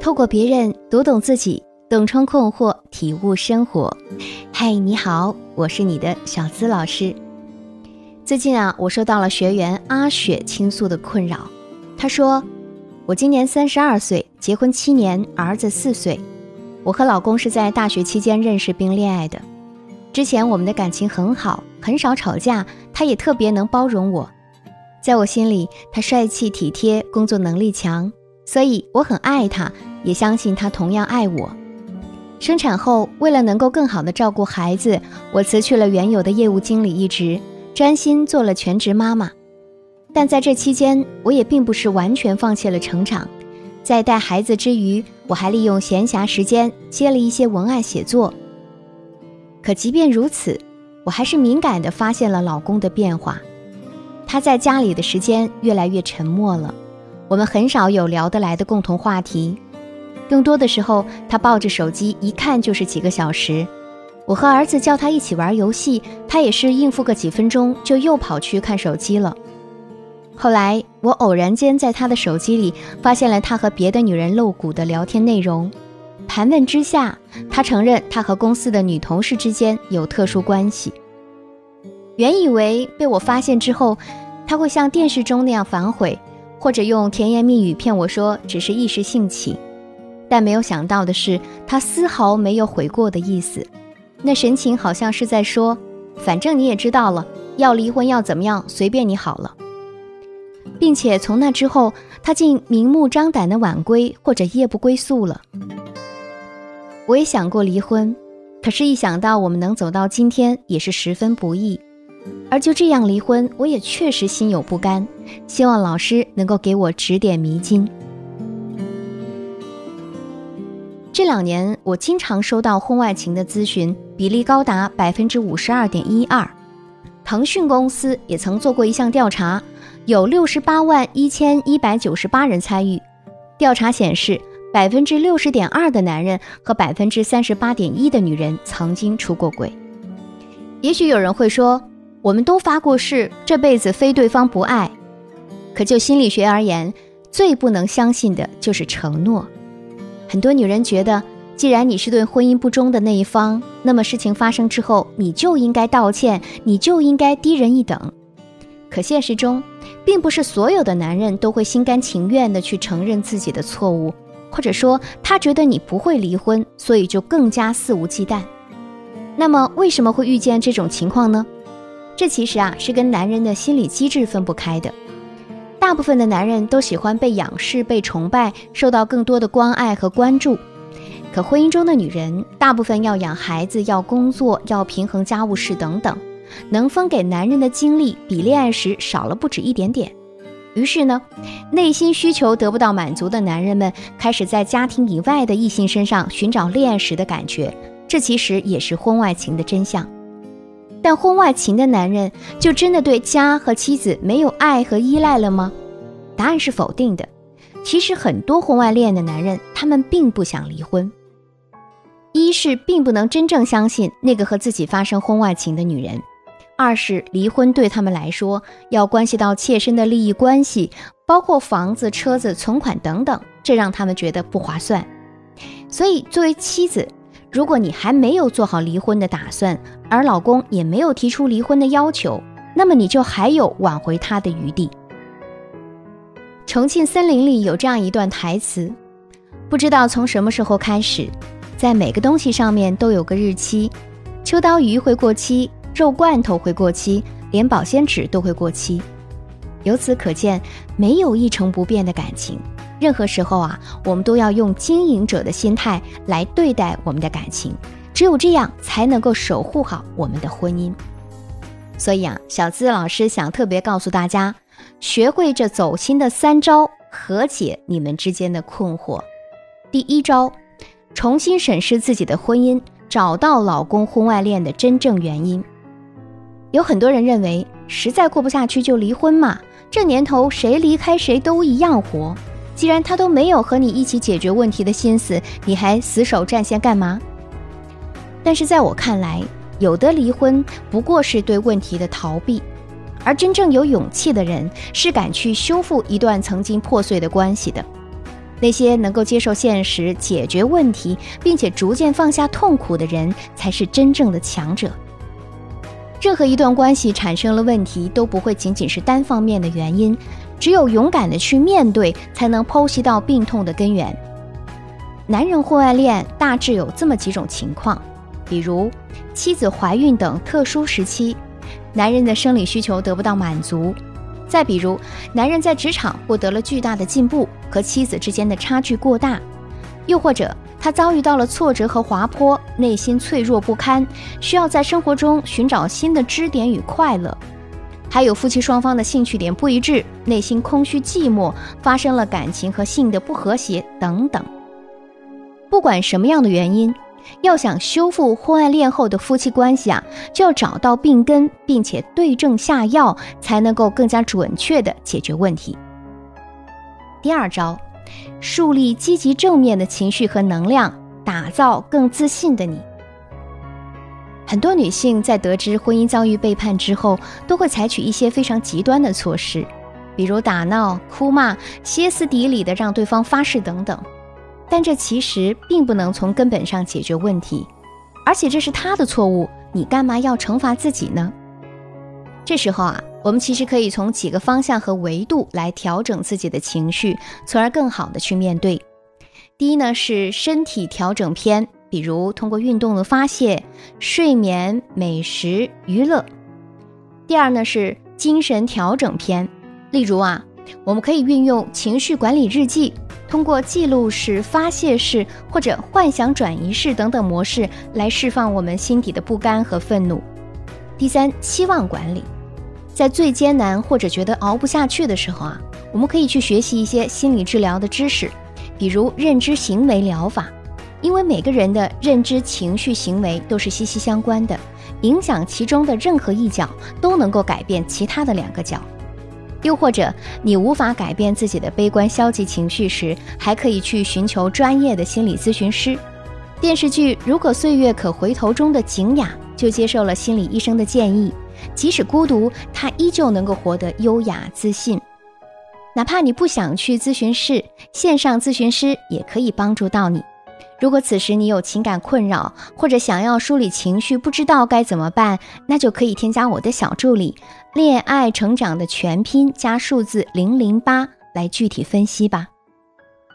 透过别人读懂自己，洞穿困惑，体悟生活。嗨，你好，我是你的小资老师。最近啊，我收到了学员阿雪倾诉的困扰。她说：“我今年三十二岁，结婚七年，儿子四岁。我和老公是在大学期间认识并恋爱的。之前我们的感情很好，很少吵架，他也特别能包容我。在我心里，他帅气体贴，工作能力强，所以我很爱他。”也相信他同样爱我。生产后，为了能够更好的照顾孩子，我辞去了原有的业务经理一职，专心做了全职妈妈。但在这期间，我也并不是完全放弃了成长。在带孩子之余，我还利用闲暇时间接了一些文案写作。可即便如此，我还是敏感地发现了老公的变化。他在家里的时间越来越沉默了，我们很少有聊得来的共同话题。更多的时候，他抱着手机一看就是几个小时。我和儿子叫他一起玩游戏，他也是应付个几分钟就又跑去看手机了。后来我偶然间在他的手机里发现了他和别的女人露骨的聊天内容，盘问之下，他承认他和公司的女同事之间有特殊关系。原以为被我发现之后，他会像电视中那样反悔，或者用甜言蜜语骗我说只是一时兴起。但没有想到的是，他丝毫没有悔过的意思，那神情好像是在说：“反正你也知道了，要离婚要怎么样，随便你好了。”并且从那之后，他竟明目张胆的晚归或者夜不归宿了。我也想过离婚，可是，一想到我们能走到今天，也是十分不易。而就这样离婚，我也确实心有不甘。希望老师能够给我指点迷津。这两年，我经常收到婚外情的咨询，比例高达百分之五十二点一二。腾讯公司也曾做过一项调查，有六十八万一千一百九十八人参与。调查显示，百分之六十点二的男人和百分之三十八点一的女人曾经出过轨。也许有人会说，我们都发过誓，这辈子非对方不爱。可就心理学而言，最不能相信的就是承诺。很多女人觉得，既然你是对婚姻不忠的那一方，那么事情发生之后，你就应该道歉，你就应该低人一等。可现实中，并不是所有的男人都会心甘情愿地去承认自己的错误，或者说他觉得你不会离婚，所以就更加肆无忌惮。那么为什么会遇见这种情况呢？这其实啊是跟男人的心理机制分不开的。大部分的男人都喜欢被仰视、被崇拜，受到更多的关爱和关注。可婚姻中的女人，大部分要养孩子、要工作、要平衡家务事等等，能分给男人的精力比恋爱时少了不止一点点。于是呢，内心需求得不到满足的男人们，开始在家庭以外的异性身上寻找恋爱时的感觉。这其实也是婚外情的真相。但婚外情的男人就真的对家和妻子没有爱和依赖了吗？答案是否定的。其实很多婚外恋的男人，他们并不想离婚。一是并不能真正相信那个和自己发生婚外情的女人；二是离婚对他们来说要关系到切身的利益关系，包括房子、车子、存款等等，这让他们觉得不划算。所以，作为妻子，如果你还没有做好离婚的打算，而老公也没有提出离婚的要求，那么你就还有挽回他的余地。重庆森林里有这样一段台词：不知道从什么时候开始，在每个东西上面都有个日期，秋刀鱼会过期，肉罐头会过期，连保鲜纸都会过期。由此可见，没有一成不变的感情。任何时候啊，我们都要用经营者的心态来对待我们的感情，只有这样才能够守护好我们的婚姻。所以啊，小资老师想特别告诉大家，学会这走心的三招，和解你们之间的困惑。第一招，重新审视自己的婚姻，找到老公婚外恋的真正原因。有很多人认为，实在过不下去就离婚嘛，这年头谁离开谁都一样活。既然他都没有和你一起解决问题的心思，你还死守战线干嘛？但是在我看来，有的离婚不过是对问题的逃避，而真正有勇气的人，是敢去修复一段曾经破碎的关系的。那些能够接受现实、解决问题，并且逐渐放下痛苦的人，才是真正的强者。任何一段关系产生了问题，都不会仅仅是单方面的原因，只有勇敢的去面对，才能剖析到病痛的根源。男人婚外恋大致有这么几种情况，比如妻子怀孕等特殊时期。男人的生理需求得不到满足，再比如，男人在职场获得了巨大的进步，和妻子之间的差距过大，又或者他遭遇到了挫折和滑坡，内心脆弱不堪，需要在生活中寻找新的支点与快乐。还有夫妻双方的兴趣点不一致，内心空虚寂寞，发生了感情和性的不和谐等等。不管什么样的原因。要想修复婚外恋后的夫妻关系啊，就要找到病根，并且对症下药，才能够更加准确的解决问题。第二招，树立积极正面的情绪和能量，打造更自信的你。很多女性在得知婚姻遭遇背叛之后，都会采取一些非常极端的措施，比如打闹、哭骂、歇斯底里的让对方发誓等等。但这其实并不能从根本上解决问题，而且这是他的错误，你干嘛要惩罚自己呢？这时候啊，我们其实可以从几个方向和维度来调整自己的情绪，从而更好的去面对。第一呢是身体调整篇，比如通过运动的发泄、睡眠、美食、娱乐。第二呢是精神调整篇，例如啊，我们可以运用情绪管理日记。通过记录式、发泄式或者幻想转移式等等模式来释放我们心底的不甘和愤怒。第三，期望管理，在最艰难或者觉得熬不下去的时候啊，我们可以去学习一些心理治疗的知识，比如认知行为疗法，因为每个人的认知、情绪、行为都是息息相关的，影响其中的任何一角都能够改变其他的两个角。又或者你无法改变自己的悲观消极情绪时，还可以去寻求专业的心理咨询师。电视剧《如果岁月可回头》中的景雅就接受了心理医生的建议，即使孤独，她依旧能够活得优雅自信。哪怕你不想去咨询室，线上咨询师也可以帮助到你。如果此时你有情感困扰，或者想要梳理情绪，不知道该怎么办，那就可以添加我的小助理“恋爱成长”的全拼加数字零零八来具体分析吧。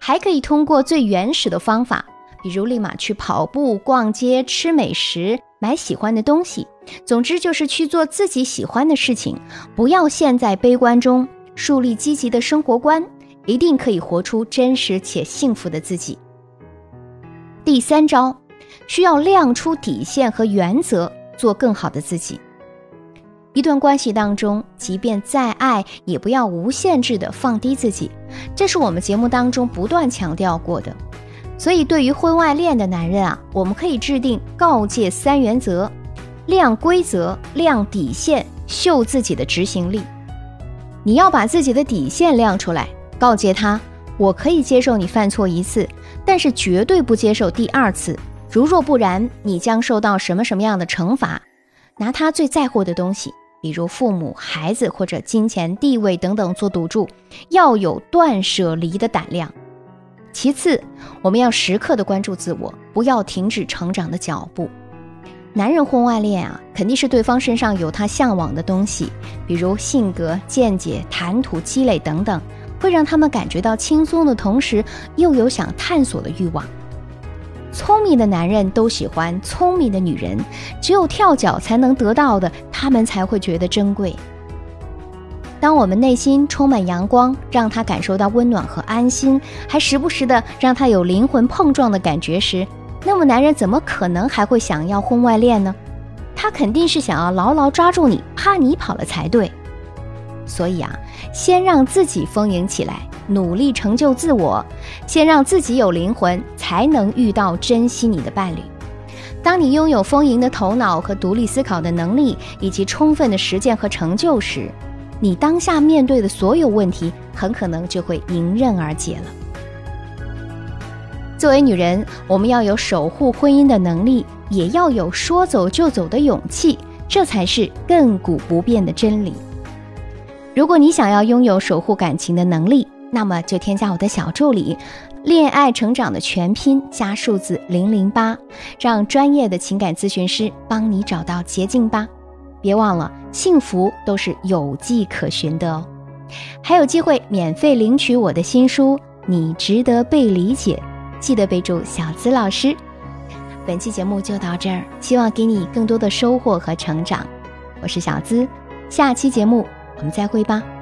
还可以通过最原始的方法，比如立马去跑步、逛街、吃美食、买喜欢的东西，总之就是去做自己喜欢的事情，不要陷在悲观中，树立积极的生活观，一定可以活出真实且幸福的自己。第三招，需要亮出底线和原则，做更好的自己。一段关系当中，即便再爱，也不要无限制的放低自己，这是我们节目当中不断强调过的。所以，对于婚外恋的男人啊，我们可以制定告诫三原则：亮规则、亮底线、秀自己的执行力。你要把自己的底线亮出来，告诫他。我可以接受你犯错一次，但是绝对不接受第二次。如若不然，你将受到什么什么样的惩罚？拿他最在乎的东西，比如父母、孩子或者金钱、地位等等做赌注，要有断舍离的胆量。其次，我们要时刻的关注自我，不要停止成长的脚步。男人婚外恋啊，肯定是对方身上有他向往的东西，比如性格、见解、谈吐积累等等。会让他们感觉到轻松的同时，又有想探索的欲望。聪明的男人都喜欢聪明的女人，只有跳脚才能得到的，他们才会觉得珍贵。当我们内心充满阳光，让他感受到温暖和安心，还时不时的让他有灵魂碰撞的感觉时，那么男人怎么可能还会想要婚外恋呢？他肯定是想要牢牢抓住你，怕你跑了才对。所以啊，先让自己丰盈起来，努力成就自我，先让自己有灵魂，才能遇到珍惜你的伴侣。当你拥有丰盈的头脑和独立思考的能力，以及充分的实践和成就时，你当下面对的所有问题，很可能就会迎刃而解了。作为女人，我们要有守护婚姻的能力，也要有说走就走的勇气，这才是亘古不变的真理。如果你想要拥有守护感情的能力，那么就添加我的小助理“恋爱成长”的全拼加数字零零八，让专业的情感咨询师帮你找到捷径吧。别忘了，幸福都是有迹可循的哦。还有机会免费领取我的新书《你值得被理解》，记得备注小资老师。本期节目就到这儿，希望给你更多的收获和成长。我是小资，下期节目。我们再会吧。